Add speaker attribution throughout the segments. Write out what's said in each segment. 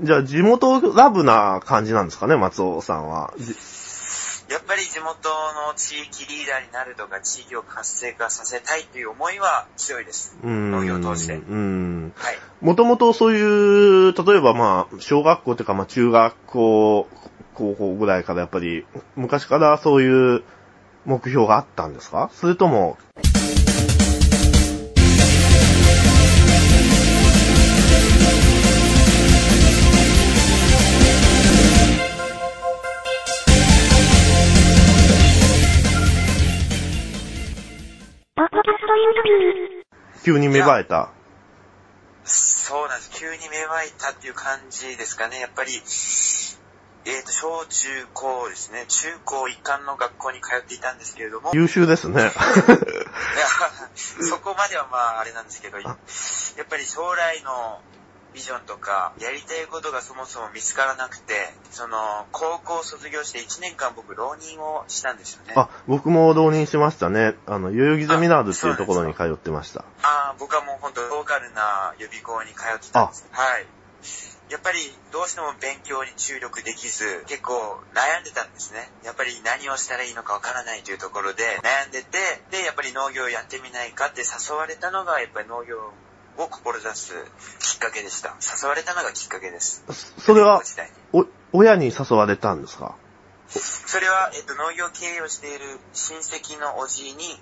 Speaker 1: じゃあ、地元ラブな感じなんですかね、松尾さんは。じ
Speaker 2: やっぱり地元の地域リーダーになるとか、地域を活性化させたいという思いは強いです。
Speaker 1: うん
Speaker 2: 農業。
Speaker 1: もともとそういう、例えばまあ、小学校というかまあ、中学校、高校ぐらいからやっぱり、昔からそういう目標があったんですか？それとも、急に芽生えた。
Speaker 2: そうなんです。急に芽生えたっていう感じですかね。やっぱり、えっ、と、小中高ですね。中高一貫の学校に通っていたんですけれども、
Speaker 1: 優秀ですね。
Speaker 2: そこまではまああれなんですけど、やっぱり将来のビジョンとか、やりたいことがそもそも見つからなくて、その、高校を卒業して1年間僕浪人をしたんですよね。
Speaker 1: あ、僕も浪人しましたね。あの、代々木ゼミナールっていうところに通ってました。
Speaker 2: ああ、僕はもう本当ローカルな予備校に通ってたんです。はい。やっぱりどうしても勉強に注力できず、結構悩んでたんですね。やっぱり何をしたらいいのかわからないというところで悩んでて、で、やっぱり農業をやってみないかって誘われたのが、やっぱり農業を志すきっかけでした。誘われたのがきっかけです。
Speaker 1: それはお、親に誘われたんですか？
Speaker 2: それは、えっと、農業経営をしている親戚のおじいに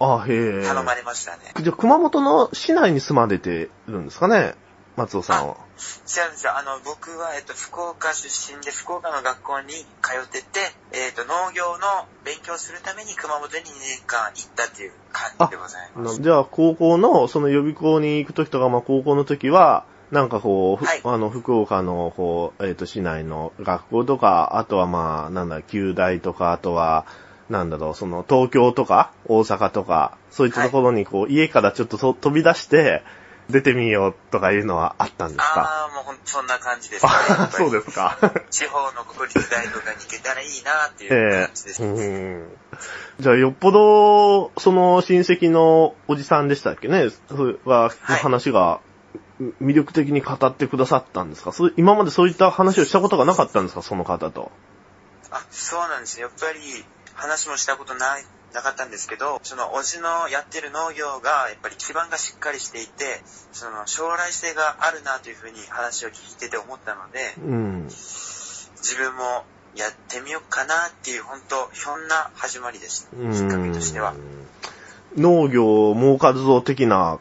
Speaker 1: あ、へえ。
Speaker 2: 頼まれましたね。
Speaker 1: じゃあ、熊本の市内に住まれてるんですかね？松尾さんは。
Speaker 2: 違うんですよ。あの、僕は、えっと、福岡出身で、福岡の学校に通ってて、えっと、農業の勉強するために熊本に2年間行ったっていう感じでございます。
Speaker 1: じゃあ、高校の、その予備校に行くときとか、まあ、高校の時は、なんかこう、ふ
Speaker 2: はい
Speaker 1: あの、福岡の、こう、えっ、と、市内の学校とか、あとはまあ、なんだ、旧大とか、あとは、なんだろう、その、東京とか、大阪とか、そういったところに、こう、家からちょっとそ飛び出して、出てみようとかいうのはあったんですか？
Speaker 2: ああ、もうほんとそんな感じですね。
Speaker 1: あ そうですか。
Speaker 2: 地方の国立大とかに行けたらいいなっていう
Speaker 1: え
Speaker 2: 感じです。
Speaker 1: えうん。じゃあ、よっぽど、その親戚のおじさんでしたっけね、それは、
Speaker 2: はい
Speaker 1: 話が、魅力的に語ってくださったんですか？今までそういった話をしたことがなかったんですか？その方と。
Speaker 2: あ、そうなんですよ。やっぱり話もしたことない、なかったんですけど、そのおじのやってる農業がやっぱり基盤がしっかりしていて、その将来性があるなというふうに話を聞いてて思ったので、
Speaker 1: うん。
Speaker 2: 自分もやってみようかなっていう本当ひょんな始まりでした。
Speaker 1: うん
Speaker 2: きっかけとしては。
Speaker 1: 農業儲かるぞ的な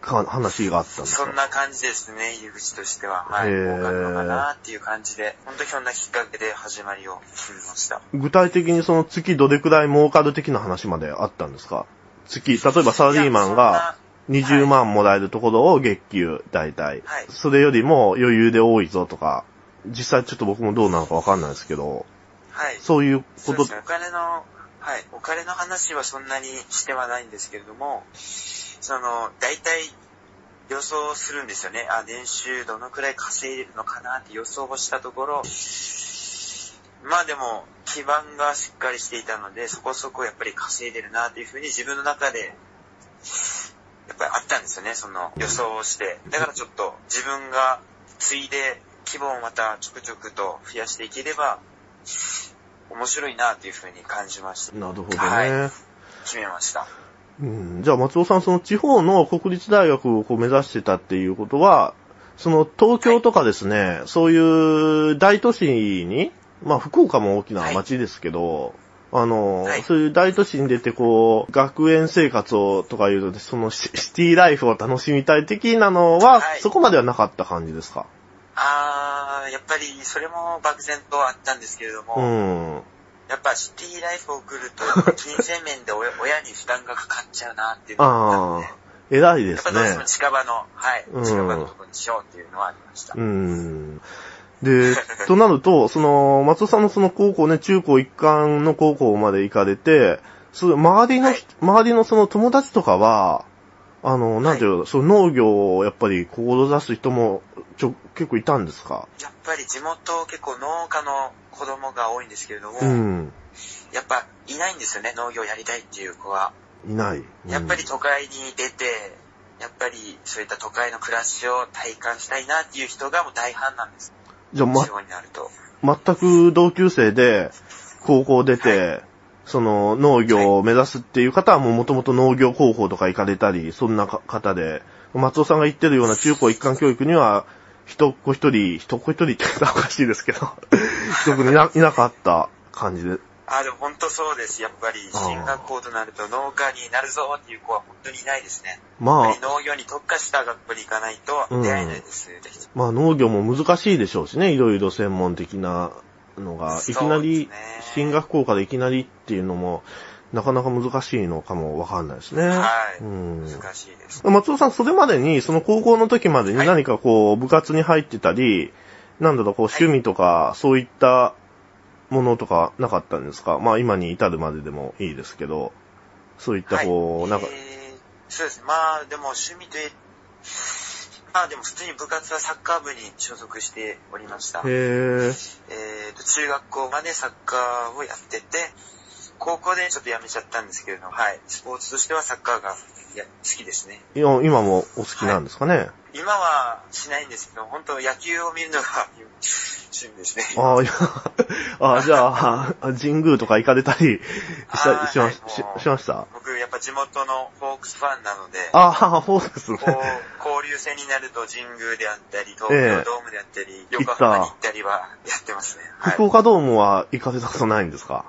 Speaker 1: か話があったんですか？
Speaker 2: そんな感じですね、入り口としては。はい。
Speaker 1: へー
Speaker 2: 儲かるのかなっていう感じで、本当ひょんなきっかけで始まりを決めました。
Speaker 1: 具体的にその月どれくらい儲かる的な話まであったんですか？月、例えばサラリーマンが20万もらえるところを月給、大体。
Speaker 2: はい
Speaker 1: それよりも余裕で多いぞとか、実際ちょっと僕もどうなのかわかんないですけど、
Speaker 2: はい。
Speaker 1: そういうこと
Speaker 2: そうですね。お金の、はい。お金の話はそんなにしてはないんですけれども、その、大体予想するんですよね。あ、年収どのくらい稼いでるのかなって予想をしたところ、まあでも、基盤がしっかりしていたので、そこそこやっぱり稼いでるなっていうふうに自分の中で、やっぱりあったんですよね、その予想をして。だからちょっと自分がついで規模をまたちょくちょくと増やしていければ、面白いなというふうに感じました。
Speaker 1: なるほどね。
Speaker 2: はい決めました。
Speaker 1: うん、じゃあ松尾さん、その地方の国立大学をこう目指してたっていうことは、その東京とかですね、そういう大都市に、まあ福岡も大きな街ですけど、あの、
Speaker 2: はい。
Speaker 1: そういう大都市に出てこう、学園生活をとかいうと、そのシ シティライフを楽しみたい的なのは、
Speaker 2: はい。
Speaker 1: そこまではなかった感じですか？
Speaker 2: あー、やっぱりそれも漠然とあったんですけれども、
Speaker 1: うん。
Speaker 2: やっぱシティライフを送ると、金銭面で親親に負担がかかっちゃうなっていうのがあ
Speaker 1: ああ、偉いですね
Speaker 2: やっぱどうしても。近場の、はい、
Speaker 1: うん
Speaker 2: 近場のところにしようっていうのはありました。
Speaker 1: うん。で、となると、その、松尾さんのその高校ね、中高一貫の高校まで行かれて、その周りの、
Speaker 2: はい
Speaker 1: 周りのその友達とかは、あの、なんていうの、その農業をやっぱり志す人も、ちょ、結構いたんですか？
Speaker 2: やっぱり地元結構農家の子供が多いんですけれども、
Speaker 1: うん。
Speaker 2: やっぱいないんですよね、農業やりたいっていう子は。
Speaker 1: いない。うん
Speaker 2: やっぱり都会に出て、やっぱりそういった都会の暮らしを体感したいなっていう人がもう大半なんです。
Speaker 1: じゃあ、ま
Speaker 2: になると。
Speaker 1: 全く同級生で、高校出て、その農業を目指すっていう方はもう元々農業高校とか行かれたり、そんなか方で、松尾さんが言ってるような中高一貫教育には、一っ子一人、一っ子一人って言ったらおかしいですけど、特にいないなかった感じで。
Speaker 2: あ、でも本当そうです。やっぱり進学校となると農家になるぞっていう子は本当にいないですね。
Speaker 1: まあ
Speaker 2: 農業に特化した学校に行かないと出会えないです。ぜひ
Speaker 1: まあ農業も難しいでしょうしね、いろいろ専門的なのが、いきなり進学校からいきなりっていうのも、なかなか難しいのかもわかんないですね。
Speaker 2: はい
Speaker 1: うん。
Speaker 2: 難しいです。
Speaker 1: 松尾さん、それまでに、その高校の時までに
Speaker 2: はい
Speaker 1: 何かこう、部活に入ってたり、なんだろう、こう、趣味とか、そういったものとかなかったんですか？まあ今に至るまででもいいですけど、そういったこう、
Speaker 2: はい
Speaker 1: なんか、
Speaker 2: えーそうです。まあ、でも趣味とまあでも普通に部活はサッカー部に所属しておりました。
Speaker 1: へー、
Speaker 2: えーと、中学校までサッカーをやってて、高校でちょっとやめちゃったんですけれども、はい。スポーツとしてはサッカーが好きですね。
Speaker 1: いや今もお好きなんですかね、
Speaker 2: 今はしないんですけど、本当野球を見るのが趣味ですね。
Speaker 1: ああ、いや、ああ、じゃあ、あ神宮とか行かれたりした
Speaker 2: はい
Speaker 1: しましししました？
Speaker 2: 僕やっぱ地元のホークスファンなので、
Speaker 1: ああ、フォークスね。
Speaker 2: 交流戦になると神宮であったり、東
Speaker 1: ええ
Speaker 2: 京ドームであったり、横浜に行ったりはやってますね。はい
Speaker 1: 福。岡ドームは行かれたことないんですか？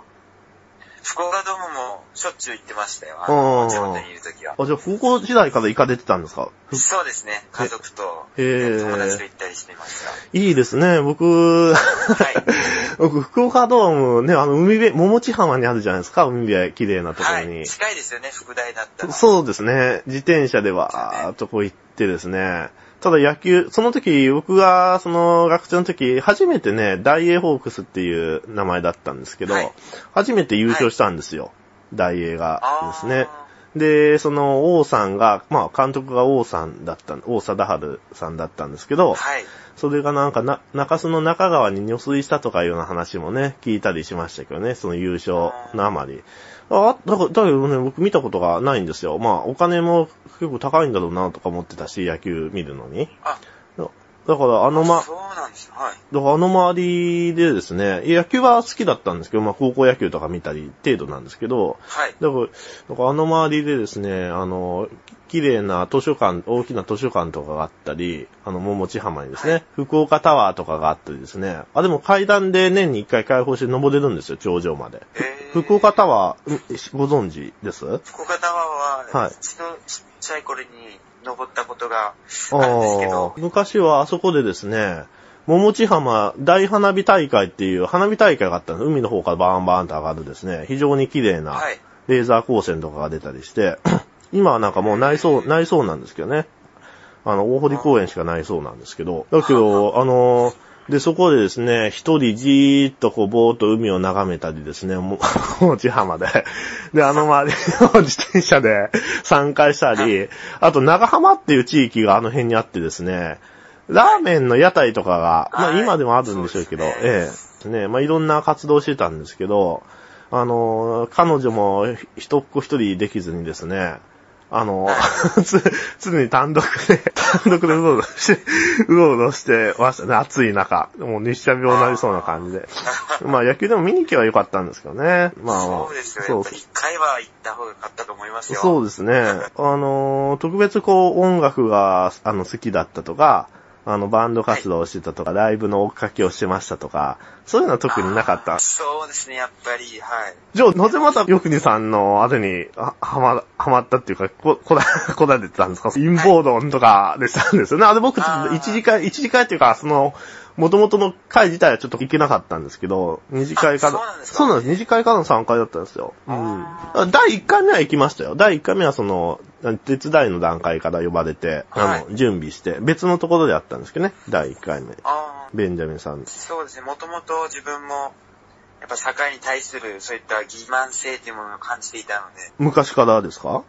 Speaker 2: 福岡ドームもしょっちゅう行ってましたよ。あ
Speaker 1: うん
Speaker 2: の、地元にいるときは。
Speaker 1: あ、じゃあ高校時代から行かれてたんですか？ふ
Speaker 2: そうですね。家族と、
Speaker 1: へえ
Speaker 2: 友達と行ったりしてました。
Speaker 1: いいですね。僕、
Speaker 2: はい。
Speaker 1: 僕、福岡ドームね、あの、海辺、桃地浜にあるじゃないですか、海辺、綺麗なところ
Speaker 2: は
Speaker 1: に。
Speaker 2: い。近いですよね、副大だったら。
Speaker 1: そうですね。自転車でわーっとこう行ってですね。ただ野球、その時、僕が、その、学生の時、初めてね、大英ホークスっていう名前だったんですけど、
Speaker 2: はい
Speaker 1: 初めて優勝したんですよ。大英が
Speaker 2: あー
Speaker 1: ですね。で、その、王さんが、まあ、監督が王さんだった、王貞治さんだったんですけど、
Speaker 2: はい。
Speaker 1: それがなんかな、中洲の中川に入水したとかいうような話もね、聞いたりしましたけどね、その優勝のあまり。あ、だから、だけどね、僕見たことがないんですよ。まあ、お金も結構高いんだろうなとか思ってたし、野球見るのに。
Speaker 2: あ、
Speaker 1: だから、あのま、
Speaker 2: そうなんです。はい。
Speaker 1: だからあの周りでですね、野球は好きだったんですけど、まあ高校野球とか見たり程度なんですけど、
Speaker 2: はい。
Speaker 1: だから、だからあの周りでですね、あの、綺麗な図書館、大きな図書館とかがあったり、あの、桃地浜にですね、
Speaker 2: はい
Speaker 1: 福岡タワーとかがあったりですね、あ、でも階段で年に一回開放して登れるんですよ、頂上まで。
Speaker 2: えー
Speaker 1: 福岡タワー、んご存知です？
Speaker 2: 福岡タワーは、
Speaker 1: はい
Speaker 2: ちっちゃい頃に登ったことがあるんですけ
Speaker 1: あ
Speaker 2: ど
Speaker 1: ー、昔はあそこでですね、桃地浜大花火大会っていう花火大会があったんです。海の方からバーンバーンと上がるですね、非常に綺麗な
Speaker 2: はい。
Speaker 1: レーザー光線とかが出たりして、今はなんかもう内装、内装なんですけどね。あの、大堀公園しかないそうなんですけど。だけど、あの、で、そこでですね、一人じーっとこう、ぼーっと海を眺めたりですね、もう、もち浜で。で、あの周りを自転車で参加したり、あと長浜っていう地域があの辺にあってですね、ラーメンの屋台とかが、まあ
Speaker 2: はい
Speaker 1: 今でもあるんでしょうけど、ええ、ね、まあいろんな活動してたんですけど、あの、彼女も一っ子一人できずにですね、あの、つ、常に単独で、単独でうろうろして、うろうろしてましたね、暑い中。もう日射病になりそうな感じで。まあ野球でも見に行けばよかったんですけどね。まあ、
Speaker 2: そうですよ。
Speaker 1: そう
Speaker 2: やっぱり一回は行った方が良かったと思いますよ。
Speaker 1: そうですね。あの、特別こう音楽が、あの、好きだったとか、あの、バンド活動をしてたとか、ライブの追っかけをしてましたとか、そういうのは特になかった？
Speaker 2: そうですね、やっぱり、はい。
Speaker 1: じゃあ、なぜまた、よくにさんのあれに、は、はま、はまったっていうか、こ、こら、こられてたんですか？陰謀論とかでしたんですよね。あれ僕、ちょっと
Speaker 2: あー
Speaker 1: 一次会、一次会っていうか、その、元々の会自体はちょっと行けなかったんですけど、二次会から、
Speaker 2: あそうなんですか？
Speaker 1: そうなんです。二次会からの参加だったんですよ。うん
Speaker 2: あ。
Speaker 1: 第一回目は行きましたよ。第一回目はその、手伝いの段階から呼ばれて、
Speaker 2: はい
Speaker 1: あの、準備して、別のところでやったんですけどね。第一回目。
Speaker 2: ああ、
Speaker 1: ベンジャミンさん。
Speaker 2: そうですね、もともと自分も、やっぱ社会に対するそういった欺瞞性というものを感じていたので、
Speaker 1: 昔からですか？